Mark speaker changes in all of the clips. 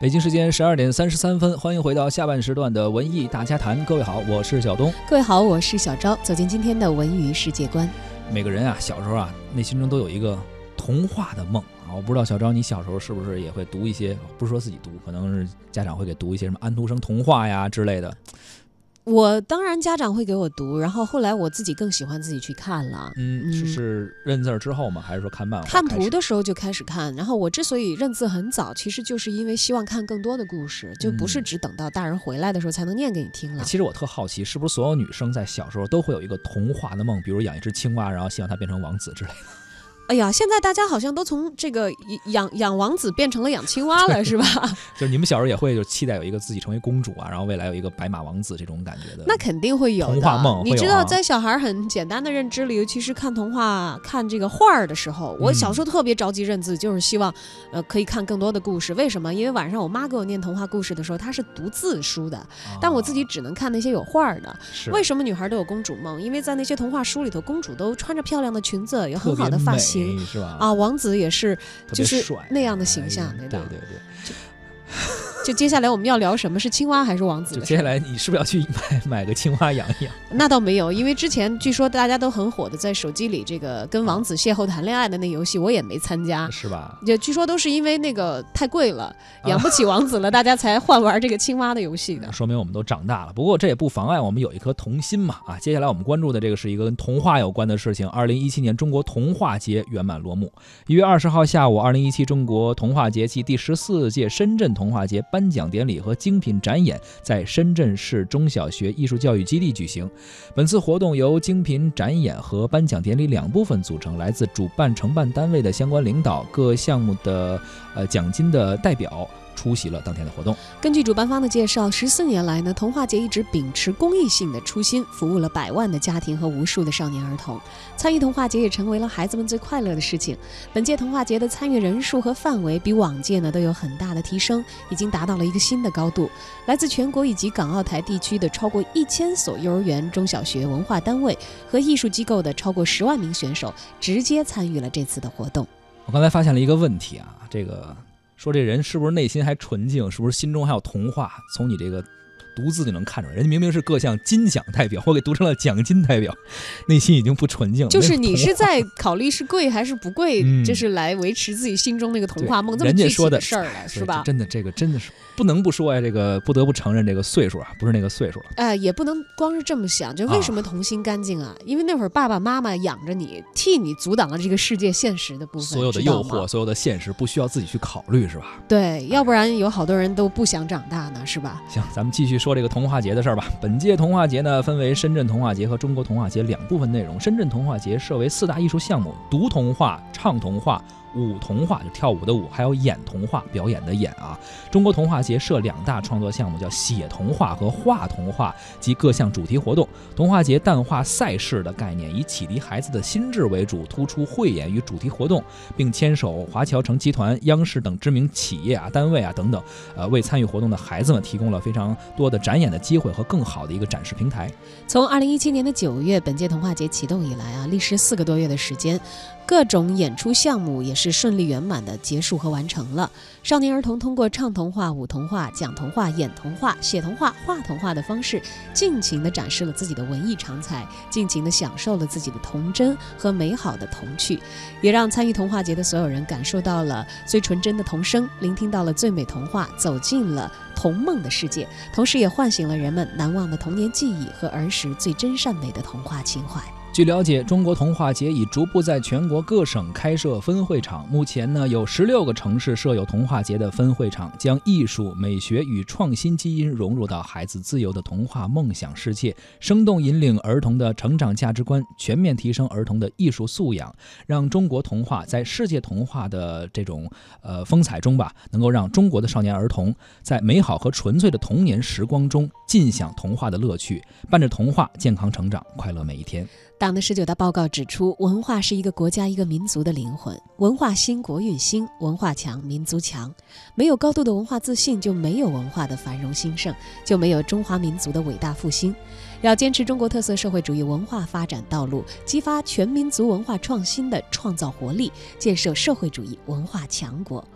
Speaker 1: 北京时间十二点三十三分，欢迎回到下半时段的文艺大家谈。各位好，我是小东。
Speaker 2: 各位好，我是小昭。走进今天的文娱世界观。
Speaker 1: 每个人啊，小时候啊，内心中都有一个童话的梦啊。我不知道小昭，你小时候是不是也会读一些？不是说自己读，可能是家长会给读一些什么安徒生童话呀之类的。
Speaker 2: 我当然家长会给我读，然后后来我自己更喜欢自己去看了。
Speaker 1: 嗯，是是认字儿之后吗？还是说看漫画？
Speaker 2: 看图的时候就开始看。然后我之所以认字很早，其实就是因为希望看更多的故事，就不是只等到大人回来的时候才能念给你听了。
Speaker 1: 其实我特好奇，是不是所有女生在小时候都会有一个童话的梦，比如养一只青蛙，然后希望它变成王子之类的？
Speaker 2: 哎呀，现在大家好像都从这个养养王子变成了养青蛙了，是吧？
Speaker 1: 就是你们小时候也会就期待有一个自己成为公主啊，然后未来有一个白马王子这种感觉的。
Speaker 2: 那肯定会有
Speaker 1: 童话梦。
Speaker 2: 你知道，在小孩很简单的认知里，尤其是看童话、看这个画儿的时候，我小时候特别着急认字，就是希望呃可以看更多的故事。为什么？因为晚上我妈给我念童话故事的时候，她是读字书的，但我自己只能看那些有画儿的。为什么女孩都有公主梦？因为在那些童话书里头，公主都穿着漂亮的裙子，有很好的发型，
Speaker 1: 是吧？
Speaker 2: 啊。王子也是，就是那样的形象，
Speaker 1: 对
Speaker 2: 对
Speaker 1: 对。
Speaker 2: 就接下来我们要聊什么是青蛙还是王子？
Speaker 1: 就接下来你是不是要去买买个青蛙养一养？
Speaker 2: 那倒没有，因为之前据说大家都很火的，在手机里这个跟王子邂逅谈恋爱的那游戏，我也没参加，
Speaker 1: 是吧？
Speaker 2: 也据说都是因为那个太贵了，养不起王子了，大家才换玩这个青蛙的游戏的。
Speaker 1: 说明我们都长大了，不过这也不妨碍我们有一颗童心嘛啊！接下来我们关注的这个是一个跟童话有关的事情。二零一七年中国童话节圆满落幕，一月二十号下午，二零一七中国童话节暨第十四届深圳童话节颁奖典礼和精品展演在深圳市中小学艺术教育基地举行。本次活动由精品展演和颁奖典礼两部分组成，来自主办承办单位的相关领导、各项目的呃奖金的代表。出席了当天的活动。
Speaker 2: 根据主办方的介绍，十四年来呢，童话节一直秉持公益性的初心，服务了百万的家庭和无数的少年儿童。参与童话节也成为了孩子们最快乐的事情。本届童话节的参与人数和范围比往届呢都有很大的提升，已经达到了一个新的高度。来自全国以及港澳台地区的超过一千所幼儿园、中小学、文化单位和艺术机构的超过十万名选手直接参与了这次的活动。
Speaker 1: 我刚才发现了一个问题啊，这个。说这人是不是内心还纯净？是不是心中还有童话？从你这个。读字就能看出来，人家明明是各项金奖代表，我给读成了奖金代表，内心已经不纯净了。
Speaker 2: 就是你是在考虑是贵还是不贵，就是来维持自己心中那个童话梦这么具体的事儿了，是吧？
Speaker 1: 真的，这个真的是不能不说呀，这个不得不承认，这个岁数啊，不是那个岁数了。
Speaker 2: 哎，也不能光是这么想，就为什么童心干净啊？因为那会儿爸爸妈妈养着你，替你阻挡了这个世界现实的部分，
Speaker 1: 所有的诱惑，所有的现实不需要自己去考虑，是吧？
Speaker 2: 对，要不然有好多人都不想长大呢，是吧？
Speaker 1: 行，咱们继续说这个童话节的事儿吧。本届童话节呢，分为深圳童话节和中国童话节两部分内容。深圳童话节设为四大艺术项目：读童话、唱童话。舞童话就跳舞的舞，还有演童话表演的演啊。中国童话节设两大创作项目，叫写童话和画童话及各项主题活动。童话节淡化赛事的概念，以启迪孩子的心智为主，突出汇演与主题活动，并牵手华侨城集团、央视等知名企业啊、单位啊等等，呃，为参与活动的孩子们提供了非常多的展演的机会和更好的一个展示平台。
Speaker 2: 从二零一七年的九月，本届童话节启动以来啊，历时四个多月的时间。各种演出项目也是顺利圆满的结束和完成了。少年儿童通过唱童话、舞童话、讲童话、演童话、写童话、画童话的方式，尽情地展示了自己的文艺长才，尽情地享受了自己的童真和美好的童趣，也让参与童话节的所有人感受到了最纯真的童声，聆听到了最美童话，走进了童梦的世界，同时也唤醒了人们难忘的童年记忆和儿时最真善美的童话情怀。
Speaker 1: 据了解，中国童话节已逐步在全国各省开设分会场。目前呢，有十六个城市设有童话节的分会场，将艺术、美学与创新基因融入到孩子自由的童话梦想世界，生动引领儿童的成长价值观，全面提升儿童的艺术素养，让中国童话在世界童话的这种呃风采中吧，能够让中国的少年儿童在美好和纯粹的童年时光中尽享童话的乐趣，伴着童话健康成长，快乐每一天。
Speaker 2: 党的十九大报告指出，文化是一个国家、一个民族的灵魂。文化兴，国运兴；文化强，民族强。没有高度的文化自信，就没有文化的繁荣兴盛，就没有中华民族的伟大复兴。要坚持中国特色社会主义文化发展道路，激发全民族文化创新的创造活力，建设社会主义文化强国。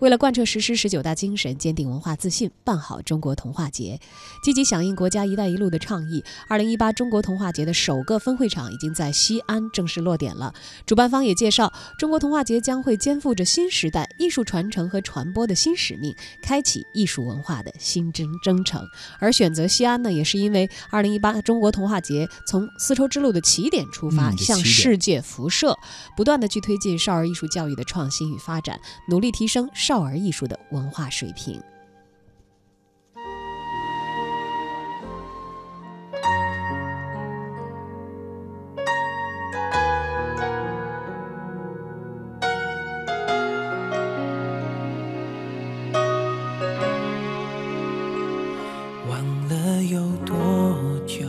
Speaker 2: 为了贯彻实施十九大精神，坚定文化自信，办好中国童话节，积极响应国家“一带一路”的倡议，二零一八中国童话节的首个分会场已经在西安正式落点了。主办方也介绍，中国童话节将会肩负着新时代艺术传承和传播的新使命，开启艺术文化的新征征程。而选择西安呢，也是因为二零一八中国童话节从丝绸之路的起点出发，向世界辐射，不断的去推进少儿艺术教育的创新与发展，努力提升少儿艺术的文化水平。
Speaker 3: 忘了有多久，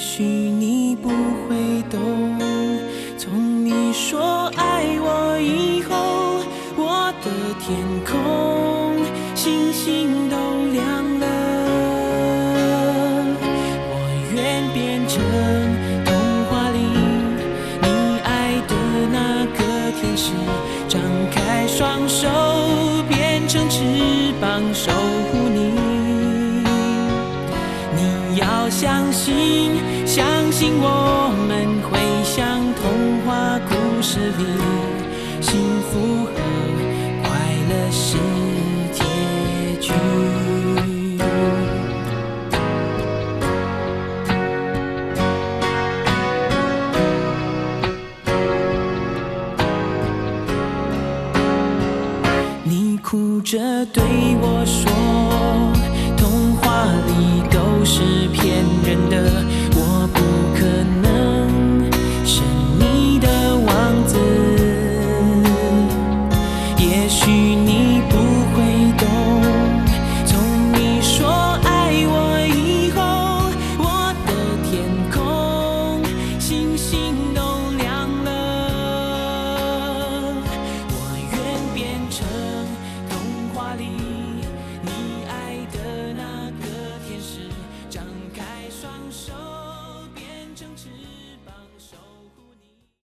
Speaker 3: 也许你不会懂，从你说爱我以后，我的天空星星相信我们会像童话故事里幸福和快乐是结局你哭着对我说